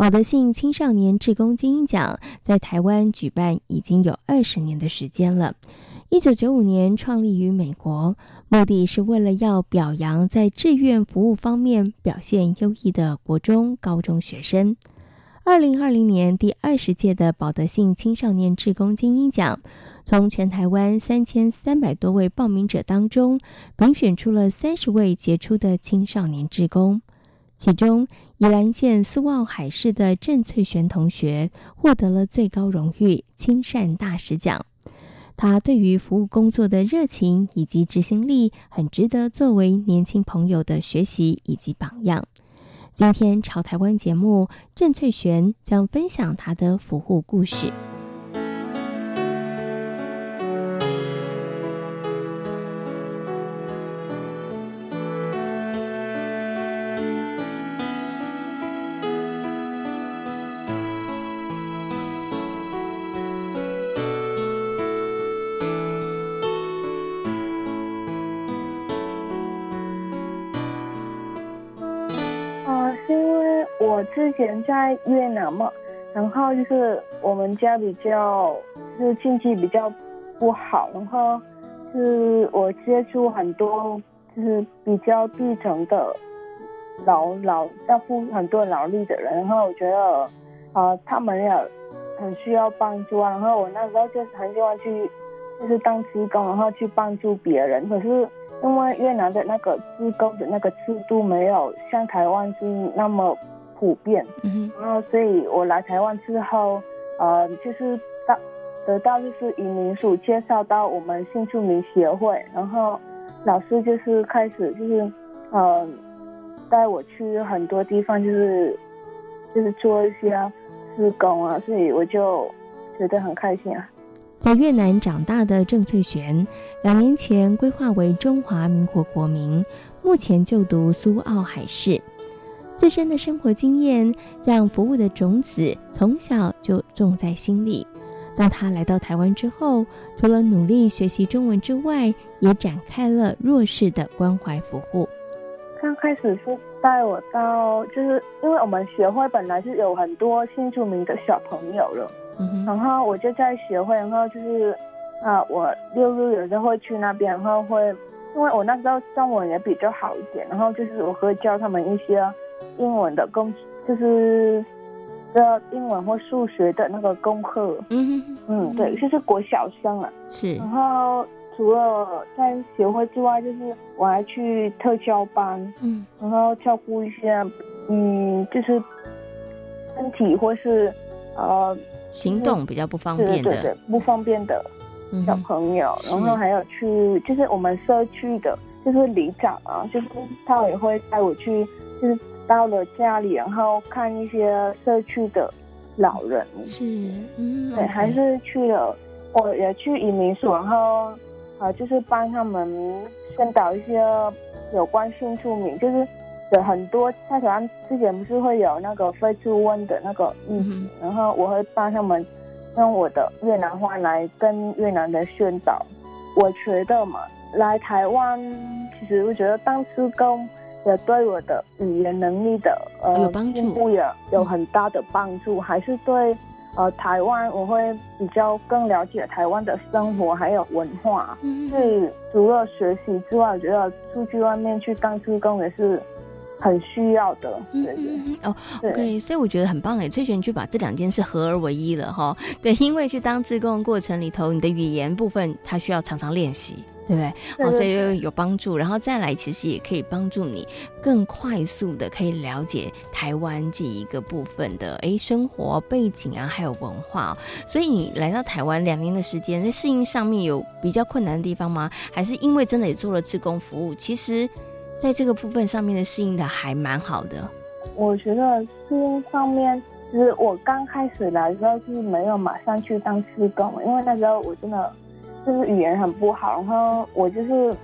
保德信青少年志工精英奖在台湾举办已经有二十年的时间了。一九九五年创立于美国，目的是为了要表扬在志愿服务方面表现优异的国中、高中学生。二零二零年第二十届的保德信青少年志工精英奖，从全台湾三千三百多位报名者当中，评选出了三十位杰出的青少年志工。其中，宜兰县苏澳海事的郑翠璇同学获得了最高荣誉“亲善大使奖”。他对于服务工作的热情以及执行力，很值得作为年轻朋友的学习以及榜样。今天潮台湾节目，郑翠璇将分享她的服务故事。之前在越南嘛，然后就是我们家比较就是经济比较不好，然后是我接触很多就是比较底层的劳劳要付很多劳力的人，然后我觉得、呃、他们也很需要帮助啊，然后我那时候就很喜欢去就是当志工，然后去帮助别人，可是因为越南的那个志工的那个制度没有像台湾是那么。普遍，然后所以我来台湾之后，呃，就是到得到就是移民署介绍到我们新住民协会，然后老师就是开始就是，呃，带我去很多地方，就是就是做一些施工啊，所以我就觉得很开心啊。在越南长大的郑翠璇，两年前规划为中华民国国民，目前就读苏澳海事。自身的生活经验让服务的种子从小就种在心里。当他来到台湾之后，除了努力学习中文之外，也展开了弱势的关怀服务。刚开始是带我到，就是因为我们协会本来是有很多新住民的小朋友了，嗯，然后我就在协会，然后就是啊，我六日有时候会去那边，然后会，因为我那时候中文也比较好一点，然后就是我会教他们一些。英文的功就是的英文或数学的那个功课，嗯嗯，对，就是国小生了。是。然后除了在协会之外，就是我还去特教班，嗯，然后照顾一些，嗯，就是身体或是呃行动比较不方便的，对对对，不方便的小朋友。嗯、然后还有去，就是我们社区的，就是里长啊，就是他也会带我去，就是。到了家里，然后看一些社区的老人，是，嗯，对，还是去了，我也去移民所，然后啊，就是帮他们宣导一些有关新住民，就是有很多在台湾之前不是会有那个非洲瘟的那个疫情，嗯、然后我会帮他们用我的越南话来跟越南的宣导。我觉得嘛，来台湾，其实我觉得当志工。也对我的语言能力的呃进步也有很大的帮助，嗯、还是对呃台湾我会比较更了解台湾的生活还有文化。嗯，所以除了学习之外，我觉得出去外面去当志工也是很需要的。对对嗯哦，对，okay, 所以我觉得很棒哎，翠璇就把这两件事合而为一了哈。对，因为去当志工的过程里头，你的语言部分它需要常常练习。对不对？对哦，所以有帮助，然后再来，其实也可以帮助你更快速的可以了解台湾这一个部分的哎生活背景啊，还有文化。所以你来到台湾两年的时间，在适应上面有比较困难的地方吗？还是因为真的也做了志工服务，其实在这个部分上面的适应的还蛮好的？我觉得适应上面就是我刚开始来的时候是没有马上去当志工，因为那时候我真的就是语言很不好，然后我就是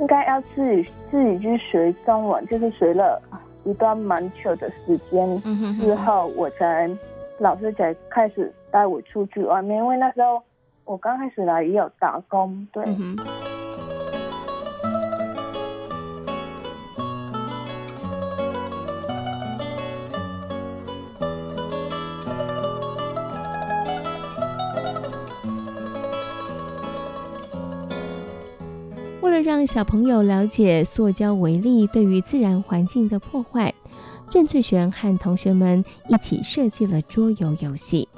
应该要自己自己去学中文，就是学了一段蛮久的时间之后，我才老师才开始带我出去外面，因为那时候我刚开始来也有打工，对。嗯为了让小朋友了解塑胶微粒对于自然环境的破坏，郑翠璇和同学们一起设计了桌游游戏，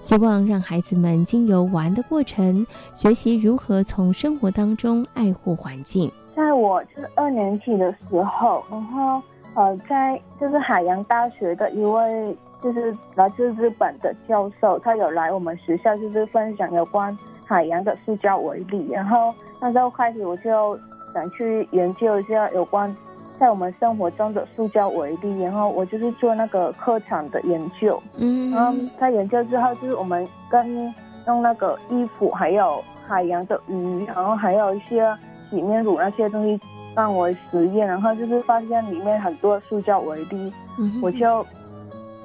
希望让孩子们经由玩的过程，学习如何从生活当中爱护环境。在我就是二年级的时候，然后呃，在就是海洋大学的一位就是来自日本的教授，他有来我们学校就是分享有关海洋的塑胶为例，然后。那时候开始我就想去研究一下有关在我们生活中的塑胶为例，然后我就是做那个课程的研究。嗯，然后在研究之后，就是我们跟用那个衣服，还有海洋的鱼，然后还有一些洗面乳那些东西让我实验，然后就是发现里面很多塑胶为例。嗯，我就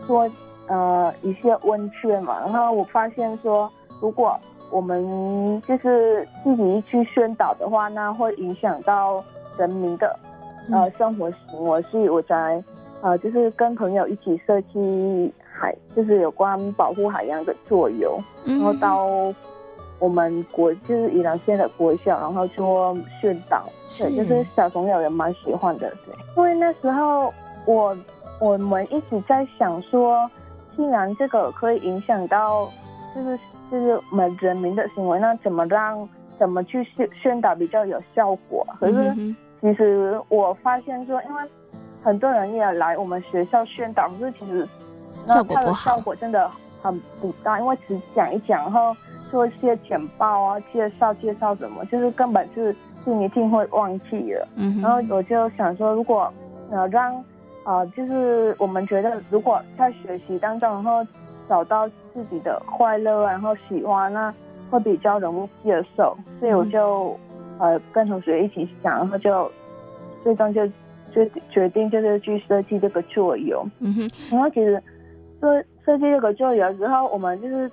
做呃一些温泉嘛，然后我发现说如果。我们就是自己去宣导的话，那会影响到人民的呃生活行为，所以我才呃就是跟朋友一起设计海，就是有关保护海洋的作游，然后到我们国就是宜兰县的国小，然后做宣导，对，就是小朋友也蛮喜欢的，对，因为那时候我我们一直在想说，既然这个可以影响到，就是。就是我们人民的行为，那怎么让怎么去宣宣导比较有效果？可是其实我发现说，因为很多人也来我们学校宣导，可是其实那它的效果真的很不大，因为只讲一讲，然后做一些简报啊，介绍介绍什么，就是根本是听一定会忘记了。嗯，然后我就想说，如果呃让啊、呃，就是我们觉得如果在学习当中，然后。找到自己的快乐，然后喜欢，那会比较容易接受，所以我就呃跟同学一起想，然后就最终就决决定就是去设计这个桌游。嗯哼，然后其实设设计这个桌游之后，我们就是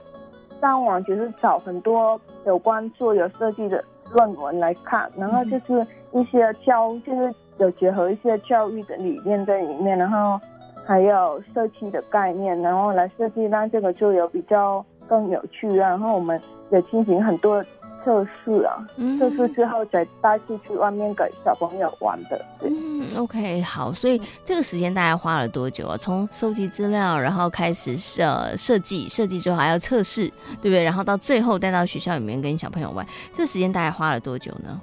上网就是找很多有关桌游设计的论文来看，然后就是一些教就是有结合一些教育的理念在里面，然后。还有设计的概念，然后来设计让这个桌游比较更有趣啊。然后我们也进行很多测试啊，测试之后再带出去外面给小朋友玩的。嗯，OK，好。所以这个时间大概花了多久啊？从收集资料，然后开始设设计，设计之后还要测试，对不对？然后到最后带到学校里面跟小朋友玩，这个时间大概花了多久呢？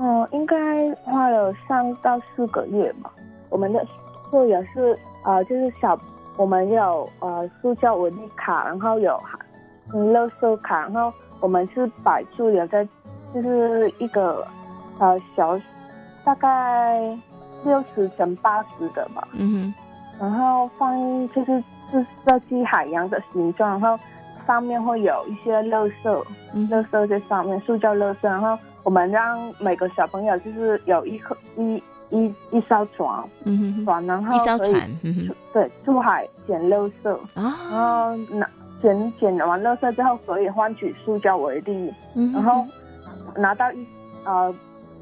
嗯，应该花了三到四个月吧。我们的桌游是。呃，就是小，我们有呃塑胶微粒卡，然后有嗯乐色卡，然后我们是摆出有在，就是一个呃小，大概六十乘八十的吧，嗯哼，然后放就是是设计海洋的形状，然后上面会有一些垃圾，嗯，垃圾在上面，塑胶乐色，然后我们让每个小朋友就是有一颗一。一一艘船，嗯哼，船，然后一艘船，嗯哼，对，出海捡垃圾，啊，然后拿捡捡完垃圾之后可以换取塑胶为例，嗯，然后拿到一呃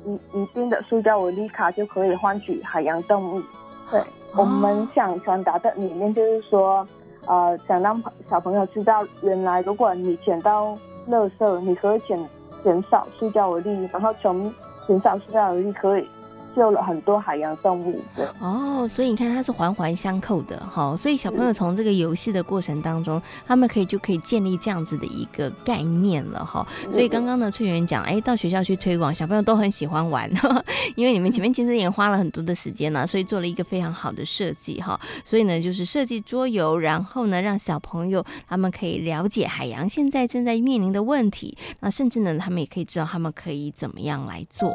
一一定的塑胶微粒卡就可以换取海洋动物。对，我们想传达的理念就是说，呃，想让小朋友知道，原来如果你捡到垃圾，你可以减减少塑胶微粒，然后从减少塑胶微粒可以。救了很多海洋动物，对哦，所以你看它是环环相扣的哈，所以小朋友从这个游戏的过程当中，他们可以就可以建立这样子的一个概念了哈。所以刚刚呢，翠媛讲，哎，到学校去推广，小朋友都很喜欢玩，因为你们前面其实也花了很多的时间呢，所以做了一个非常好的设计哈。所以呢，就是设计桌游，然后呢，让小朋友他们可以了解海洋现在正在面临的问题，那甚至呢，他们也可以知道他们可以怎么样来做。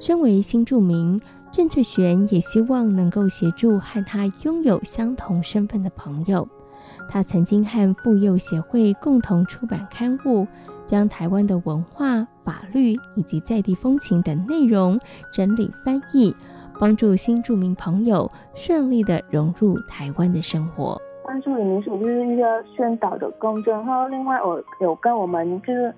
身为新住民，郑翠璇也希望能够协助和他拥有相同身份的朋友。他曾经和妇幼协会共同出版刊物，将台湾的文化、法律以及在地风情等内容整理翻译，帮助新住民朋友顺利的融入台湾的生活。关注移民署就是一个宣导的工作，然后另外我有跟我们就是。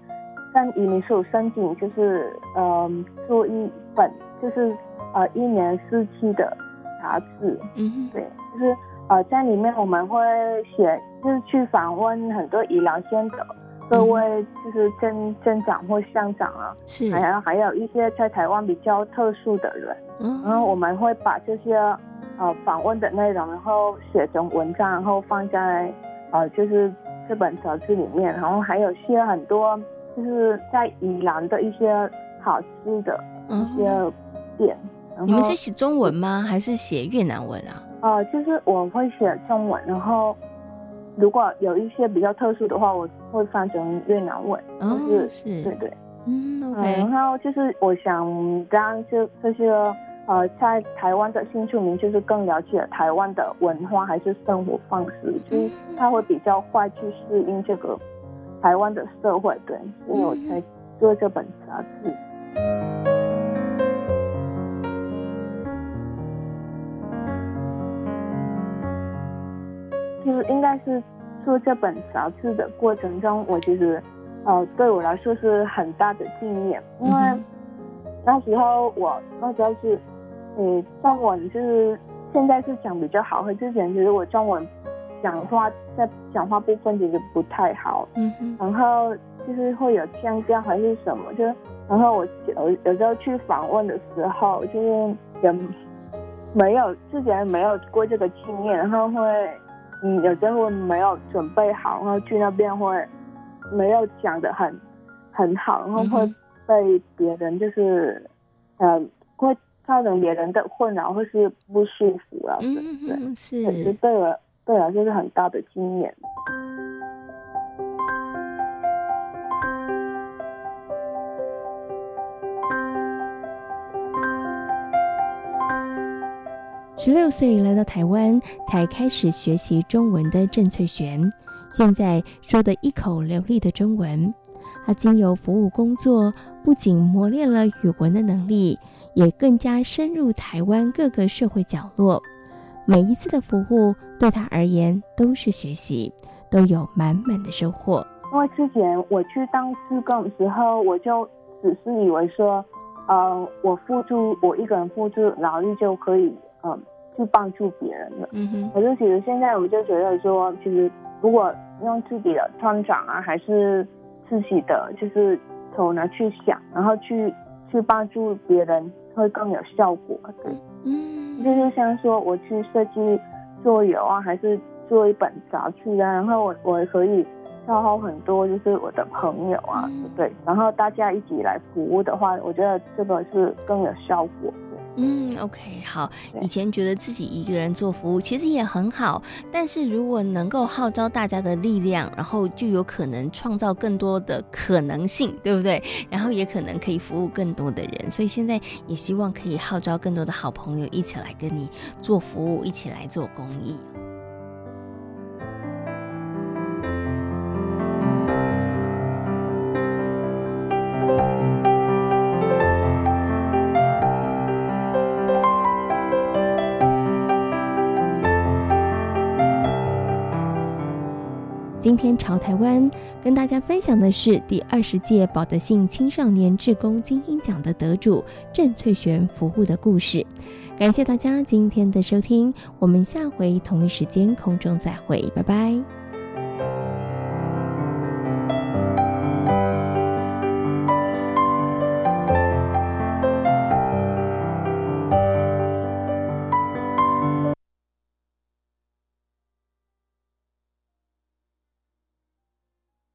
跟移民署申请，就是呃做一本，就是呃一年四期的杂志。嗯，对，就是呃在里面我们会写，就是去访问很多医疗先的各位，就是镇镇长或乡长啊，是，然后还有一些在台湾比较特殊的人。嗯，然后我们会把这些呃访问的内容，然后写成文章，然后放在呃就是这本杂志里面，然后还有写很多。就是在宜兰的一些好吃的一些店。嗯、你们是写中文吗？还是写越南文啊？呃，就是我会写中文，然后如果有一些比较特殊的话，我会翻成越南文。哦，就是，是对对。嗯，OK。然后就是我想让这这些呃在台湾的新住民，就是更了解台湾的文化还是生活方式，就是他会比较快去适应这个。台湾的社会，对，所以我才做这本杂志。就是应该是做这本杂志的过程中，我其实呃对我来说是很大的经验，因为那时候我那时候是嗯中文就是现在是讲比较好，和之前其实我中文。讲话在讲话部分其实不太好，嗯，然后就是会有腔调还是什么，就然后我有有时候去访问的时候，就是也没有之前没有过这个经验，然后会嗯有时候没有准备好，然后去那边会没有讲的很很好，然后会被别人就是呃会造成别人的困扰或是不舒服啊，嗯哼，对，是，就对了。对啊，这是很大的经验。十六岁来到台湾，才开始学习中文的郑翠璇，现在说的一口流利的中文。她经由服务工作，不仅磨练了语文的能力，也更加深入台湾各个社会角落。每一次的服务对他而言都是学习，都有满满的收获。因为之前我去当志工的时候，我就只是以为说，呃，我付出我一个人付出劳力就可以，嗯、呃，去帮助别人了。嗯哼。可是其实现在我就觉得说，其实如果用自己的成长啊，还是自己的就是头脑去想，然后去去帮助别人，会更有效果。对。嗯。就是像说我去设计桌游啊，还是做一本杂志啊，然后我我可以消耗很多，就是我的朋友啊，对不对？然后大家一起来服务的话，我觉得这个是更有效果。嗯，OK，好。以前觉得自己一个人做服务其实也很好，但是如果能够号召大家的力量，然后就有可能创造更多的可能性，对不对？然后也可能可以服务更多的人。所以现在也希望可以号召更多的好朋友一起来跟你做服务，一起来做公益。到台湾跟大家分享的是第二十届保德信青少年志工精英奖的得主郑翠璇服务的故事。感谢大家今天的收听，我们下回同一时间空中再会，拜拜。